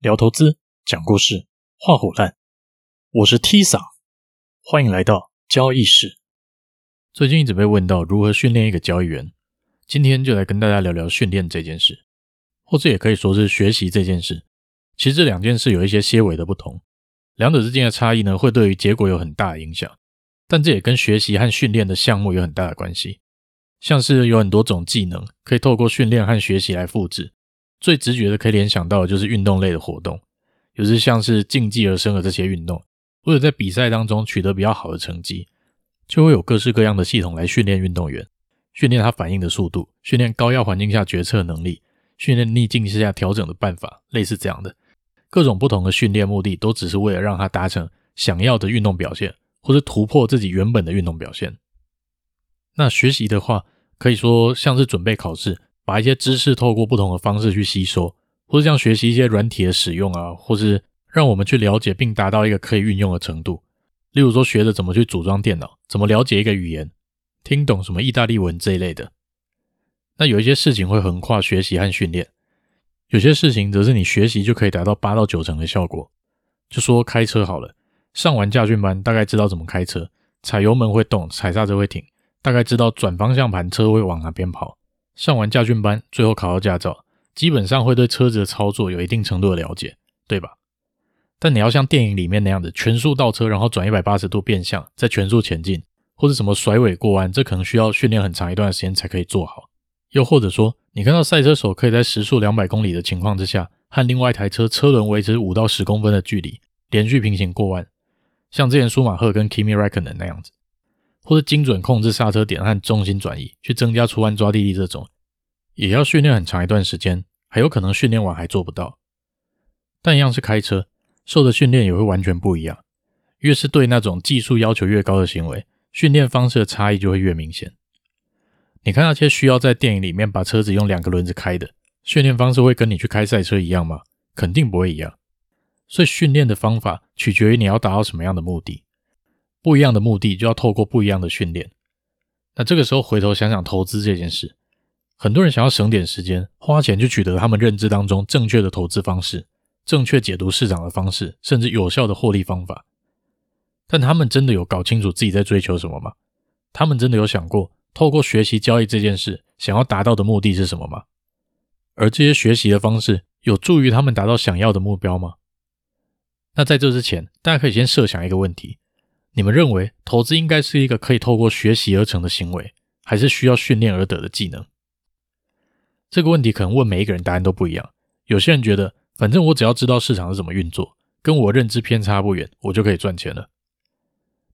聊投资，讲故事，画虎烂。我是 T 桑，欢迎来到交易室。最近一直被问到如何训练一个交易员，今天就来跟大家聊聊训练这件事，或者也可以说是学习这件事。其实这两件事有一些些微的不同，两者之间的差异呢，会对于结果有很大的影响。但这也跟学习和训练的项目有很大的关系。像是有很多种技能可以透过训练和学习来复制。最直觉的可以联想到的就是运动类的活动，有时像是竞技而生的这些运动，或者在比赛当中取得比较好的成绩，就会有各式各样的系统来训练运动员，训练他反应的速度，训练高压环境下决策能力，训练逆境之下调整的办法，类似这样的各种不同的训练目的，都只是为了让他达成想要的运动表现，或者突破自己原本的运动表现。那学习的话，可以说像是准备考试。把一些知识透过不同的方式去吸收，或是像学习一些软体的使用啊，或是让我们去了解并达到一个可以运用的程度。例如说，学着怎么去组装电脑，怎么了解一个语言，听懂什么意大利文这一类的。那有一些事情会横跨学习和训练，有些事情则是你学习就可以达到八到九成的效果。就说开车好了，上完驾训班，大概知道怎么开车，踩油门会动，踩刹车会停，大概知道转方向盘车会往哪边跑。上完驾训班，最后考到驾照，基本上会对车子的操作有一定程度的了解，对吧？但你要像电影里面那样的全速倒车，然后转一百八十度变向，再全速前进，或者什么甩尾过弯，这可能需要训练很长一段时间才可以做好。又或者说，你看到赛车手可以在时速两百公里的情况之下，和另外一台车车轮维持五到十公分的距离，连续平行过弯，像之前舒马赫跟 Kimi Räikkönen 那样子。或者精准控制刹车点和重心转移，去增加出弯抓地力，这种也要训练很长一段时间，还有可能训练完还做不到。但一样是开车，受的训练也会完全不一样。越是对那种技术要求越高的行为，训练方式的差异就会越明显。你看那些需要在电影里面把车子用两个轮子开的，训练方式会跟你去开赛车一样吗？肯定不会一样。所以训练的方法取决于你要达到什么样的目的。不一样的目的，就要透过不一样的训练。那这个时候回头想想投资这件事，很多人想要省点时间，花钱去取得他们认知当中正确的投资方式、正确解读市场的方式，甚至有效的获利方法。但他们真的有搞清楚自己在追求什么吗？他们真的有想过，透过学习交易这件事，想要达到的目的是什么吗？而这些学习的方式有助于他们达到想要的目标吗？那在这之前，大家可以先设想一个问题。你们认为投资应该是一个可以透过学习而成的行为，还是需要训练而得的技能？这个问题可能问每一个人答案都不一样。有些人觉得，反正我只要知道市场是怎么运作，跟我认知偏差不远，我就可以赚钱了。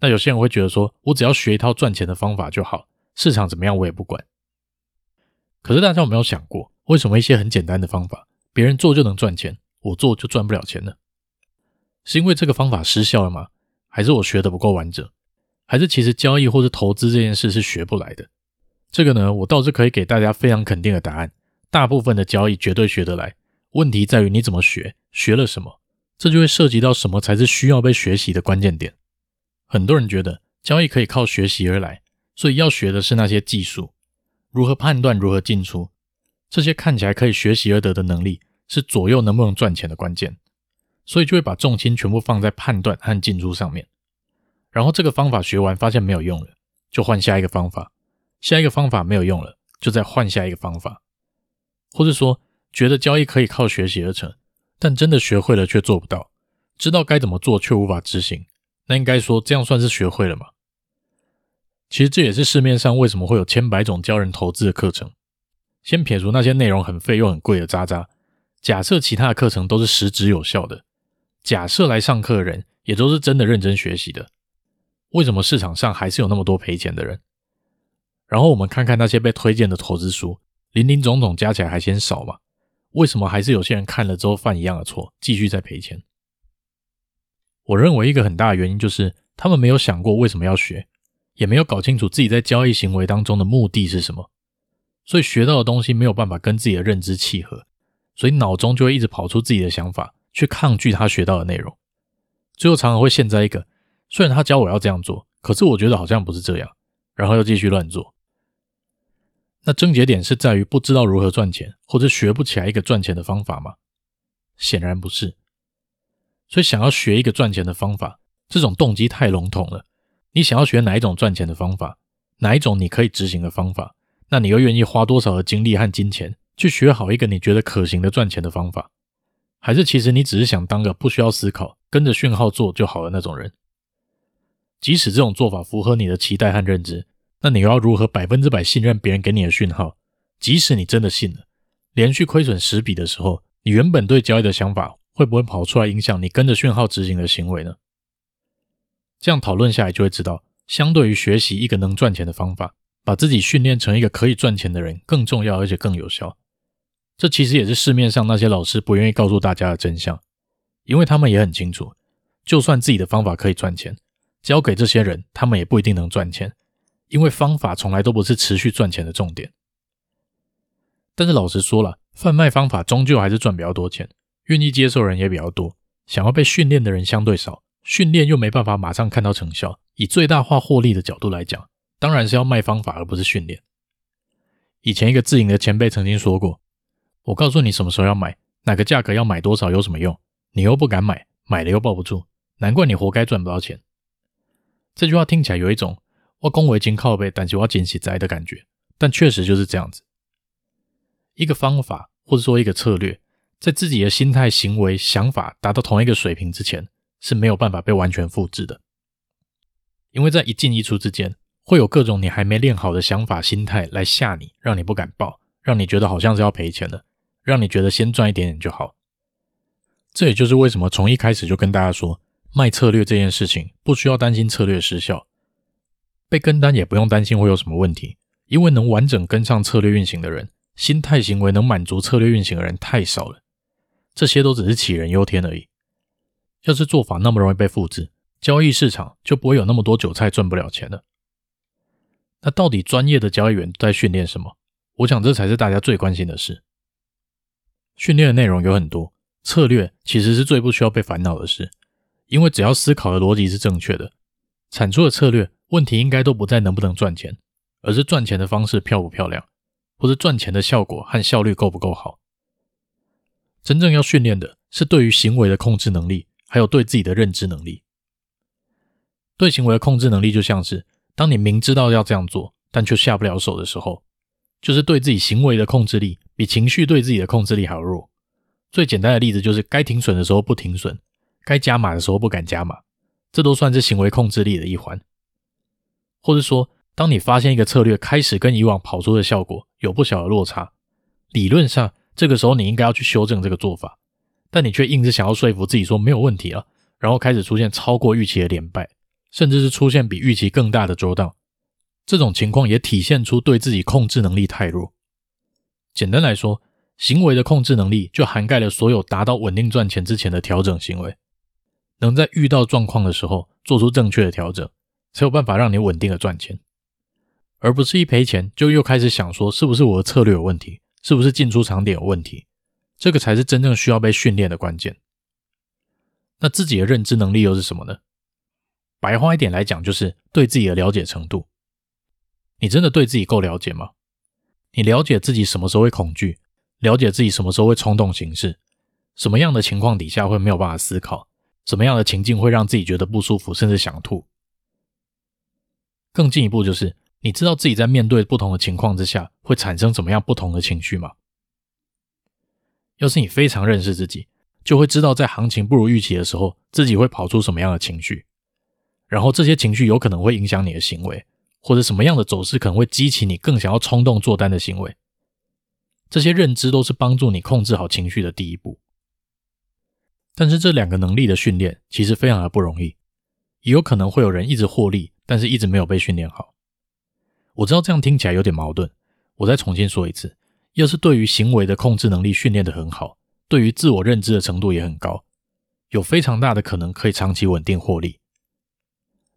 那有些人会觉得说，我只要学一套赚钱的方法就好，市场怎么样我也不管。可是大家有没有想过，为什么一些很简单的方法，别人做就能赚钱，我做就赚不了钱呢？是因为这个方法失效了吗？还是我学的不够完整，还是其实交易或是投资这件事是学不来的？这个呢，我倒是可以给大家非常肯定的答案：大部分的交易绝对学得来。问题在于你怎么学，学了什么，这就会涉及到什么才是需要被学习的关键点。很多人觉得交易可以靠学习而来，所以要学的是那些技术，如何判断，如何进出，这些看起来可以学习而得的能力，是左右能不能赚钱的关键。所以就会把重心全部放在判断和进出上面，然后这个方法学完发现没有用了，就换下一个方法，下一个方法没有用了，就再换下一个方法，或者说觉得交易可以靠学习而成，但真的学会了却做不到，知道该怎么做却无法执行，那应该说这样算是学会了吗？其实这也是市面上为什么会有千百种教人投资的课程，先撇除那些内容很废又很贵的渣渣，假设其他的课程都是实质有效的。假设来上课的人也都是真的认真学习的，为什么市场上还是有那么多赔钱的人？然后我们看看那些被推荐的投资书，林林总总加起来还嫌少吗？为什么还是有些人看了之后犯一样的错，继续在赔钱？我认为一个很大的原因就是他们没有想过为什么要学，也没有搞清楚自己在交易行为当中的目的是什么，所以学到的东西没有办法跟自己的认知契合，所以脑中就会一直跑出自己的想法。去抗拒他学到的内容，最后常常会陷在一个，虽然他教我要这样做，可是我觉得好像不是这样，然后又继续乱做。那症结点是在于不知道如何赚钱，或者学不起来一个赚钱的方法吗？显然不是。所以，想要学一个赚钱的方法，这种动机太笼统了。你想要学哪一种赚钱的方法，哪一种你可以执行的方法，那你又愿意花多少的精力和金钱去学好一个你觉得可行的赚钱的方法？还是其实你只是想当个不需要思考、跟着讯号做就好的那种人？即使这种做法符合你的期待和认知，那你又要如何百分之百信任别人给你的讯号？即使你真的信了，连续亏损十笔的时候，你原本对交易的想法会不会跑出来影响你跟着讯号执行的行为呢？这样讨论下来就会知道，相对于学习一个能赚钱的方法，把自己训练成一个可以赚钱的人更重要，而且更有效。这其实也是市面上那些老师不愿意告诉大家的真相，因为他们也很清楚，就算自己的方法可以赚钱，交给这些人，他们也不一定能赚钱，因为方法从来都不是持续赚钱的重点。但是老实说了，贩卖方法终究还是赚比较多钱，愿意接受人也比较多，想要被训练的人相对少，训练又没办法马上看到成效。以最大化获利的角度来讲，当然是要卖方法而不是训练。以前一个自营的前辈曾经说过：“我告诉你什么时候要买，哪个价格要买多少有什么用？你又不敢买，买了又抱不住，难怪你活该赚不到钱。”这句话听起来有一种“我恭维金靠背，但是我要捡起摘”的感觉，但确实就是这样子。一个方法或者说一个策略，在自己的心态、行为、想法达到同一个水平之前，是没有办法被完全复制的。因为在一进一出之间，会有各种你还没练好的想法、心态来吓你，让你不敢报，让你觉得好像是要赔钱的，让你觉得先赚一点点就好。这也就是为什么从一开始就跟大家说，卖策略这件事情不需要担心策略失效，被跟单也不用担心会有什么问题，因为能完整跟上策略运行的人。心态行为能满足策略运行的人太少了，这些都只是杞人忧天而已。要是做法那么容易被复制，交易市场就不会有那么多韭菜赚不了钱了。那到底专业的交易员在训练什么？我想这才是大家最关心的事。训练的内容有很多，策略其实是最不需要被烦恼的事，因为只要思考的逻辑是正确的，产出的策略问题应该都不在能不能赚钱，而是赚钱的方式漂不漂亮。或者赚钱的效果和效率够不够好？真正要训练的是对于行为的控制能力，还有对自己的认知能力。对行为的控制能力，就像是当你明知道要这样做，但却下不了手的时候，就是对自己行为的控制力比情绪对自己的控制力还要弱。最简单的例子就是该停损的时候不停损，该加码的时候不敢加码，这都算是行为控制力的一环。或者说，当你发现一个策略开始跟以往跑出的效果有不小的落差，理论上这个时候你应该要去修正这个做法，但你却硬是想要说服自己说没有问题了，然后开始出现超过预期的连败，甚至是出现比预期更大的周到。这种情况也体现出对自己控制能力太弱。简单来说，行为的控制能力就涵盖了所有达到稳定赚钱之前的调整行为，能在遇到状况的时候做出正确的调整，才有办法让你稳定的赚钱。而不是一赔钱就又开始想说是不是我的策略有问题，是不是进出场点有问题，这个才是真正需要被训练的关键。那自己的认知能力又是什么呢？白话一点来讲，就是对自己的了解程度。你真的对自己够了解吗？你了解自己什么时候会恐惧，了解自己什么时候会冲动行事，什么样的情况底下会没有办法思考，什么样的情境会让自己觉得不舒服，甚至想吐。更进一步就是。你知道自己在面对不同的情况之下会产生怎么样不同的情绪吗？要是你非常认识自己，就会知道在行情不如预期的时候，自己会跑出什么样的情绪，然后这些情绪有可能会影响你的行为，或者什么样的走势可能会激起你更想要冲动做单的行为。这些认知都是帮助你控制好情绪的第一步。但是这两个能力的训练其实非常的不容易，也有可能会有人一直获利，但是一直没有被训练好。我知道这样听起来有点矛盾，我再重新说一次：要是对于行为的控制能力训练得很好，对于自我认知的程度也很高，有非常大的可能可以长期稳定获利。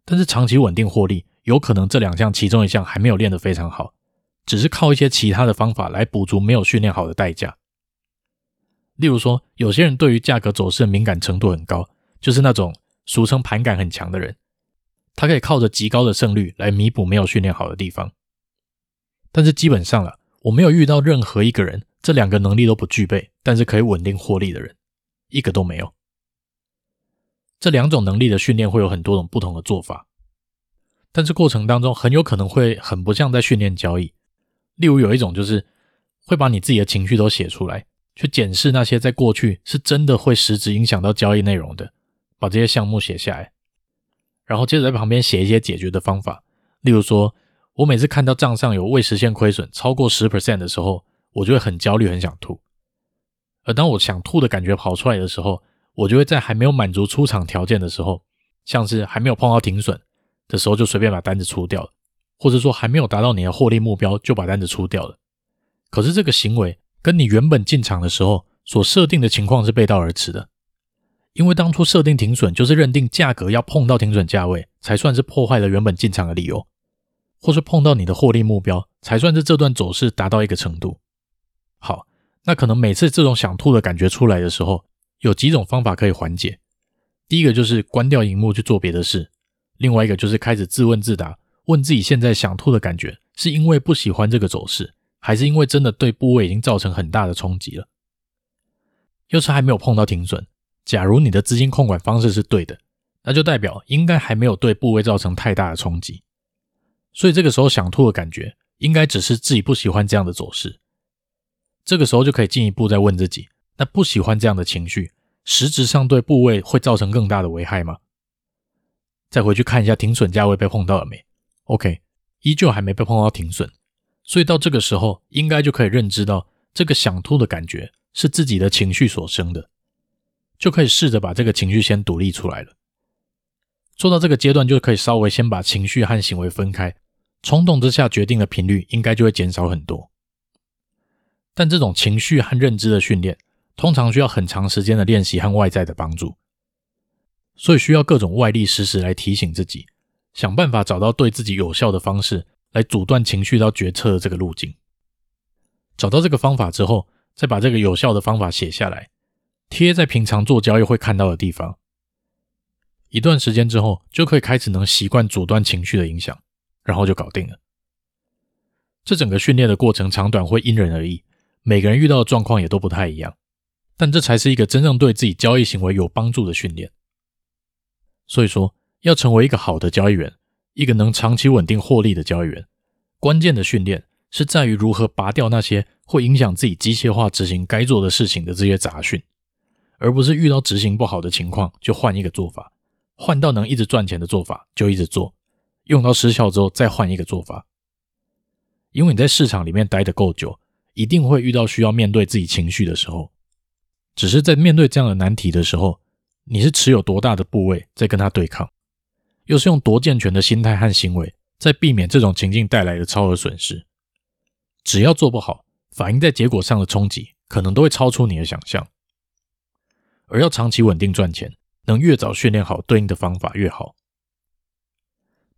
但是长期稳定获利，有可能这两项其中一项还没有练得非常好，只是靠一些其他的方法来补足没有训练好的代价。例如说，有些人对于价格走势敏感程度很高，就是那种俗称盘感很强的人。他可以靠着极高的胜率来弥补没有训练好的地方，但是基本上了，我没有遇到任何一个人这两个能力都不具备，但是可以稳定获利的人。一个都没有。这两种能力的训练会有很多种不同的做法，但是过程当中很有可能会很不像在训练交易。例如有一种就是会把你自己的情绪都写出来，去检视那些在过去是真的会实质影响到交易内容的，把这些项目写下来，然后接着在旁边写一些解决的方法。例如说，我每次看到账上有未实现亏损超过十 percent 的时候，我就会很焦虑，很想吐。而当我想吐的感觉跑出来的时候，我就会在还没有满足出场条件的时候，像是还没有碰到停损的时候，就随便把单子出掉了，或者说还没有达到你的获利目标就把单子出掉了。可是这个行为跟你原本进场的时候所设定的情况是背道而驰的，因为当初设定停损就是认定价格要碰到停损价位才算是破坏了原本进场的理由，或是碰到你的获利目标才算是这段走势达到一个程度。好，那可能每次这种想吐的感觉出来的时候，有几种方法可以缓解。第一个就是关掉荧幕去做别的事，另外一个就是开始自问自答，问自己现在想吐的感觉是因为不喜欢这个走势，还是因为真的对部位已经造成很大的冲击了？要是还没有碰到停损，假如你的资金控管方式是对的，那就代表应该还没有对部位造成太大的冲击。所以这个时候想吐的感觉，应该只是自己不喜欢这样的走势。这个时候就可以进一步再问自己。那不喜欢这样的情绪，实质上对部位会造成更大的危害吗？再回去看一下停损价位被碰到了没？OK，依旧还没被碰到停损，所以到这个时候应该就可以认知到这个想吐的感觉是自己的情绪所生的，就可以试着把这个情绪先独立出来了。做到这个阶段，就可以稍微先把情绪和行为分开，冲动之下决定的频率应该就会减少很多。但这种情绪和认知的训练，通常需要很长时间的练习和外在的帮助，所以需要各种外力时时来提醒自己，想办法找到对自己有效的方式来阻断情绪到决策的这个路径。找到这个方法之后，再把这个有效的方法写下来，贴在平常做交易会看到的地方。一段时间之后，就可以开始能习惯阻断情绪的影响，然后就搞定了。这整个训练的过程长短会因人而异，每个人遇到的状况也都不太一样。但这才是一个真正对自己交易行为有帮助的训练。所以说，要成为一个好的交易员，一个能长期稳定获利的交易员，关键的训练是在于如何拔掉那些会影响自己机械化执行该做的事情的这些杂讯，而不是遇到执行不好的情况就换一个做法，换到能一直赚钱的做法就一直做，用到失效之后再换一个做法。因为你在市场里面待得够久，一定会遇到需要面对自己情绪的时候。只是在面对这样的难题的时候，你是持有多大的部位在跟他对抗，又是用多健全的心态和行为在避免这种情境带来的超额损失。只要做不好，反映在结果上的冲击可能都会超出你的想象。而要长期稳定赚钱，能越早训练好对应的方法越好。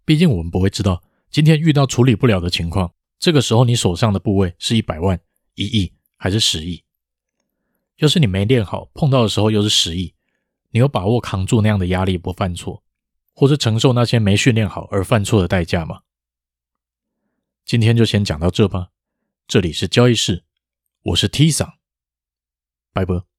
毕竟我们不会知道今天遇到处理不了的情况，这个时候你手上的部位是一百万、一亿还是十亿。要是你没练好，碰到的时候又是十亿，你有把握扛住那样的压力不犯错，或是承受那些没训练好而犯错的代价吗？今天就先讲到这吧。这里是交易室，我是 T 桑，拜拜。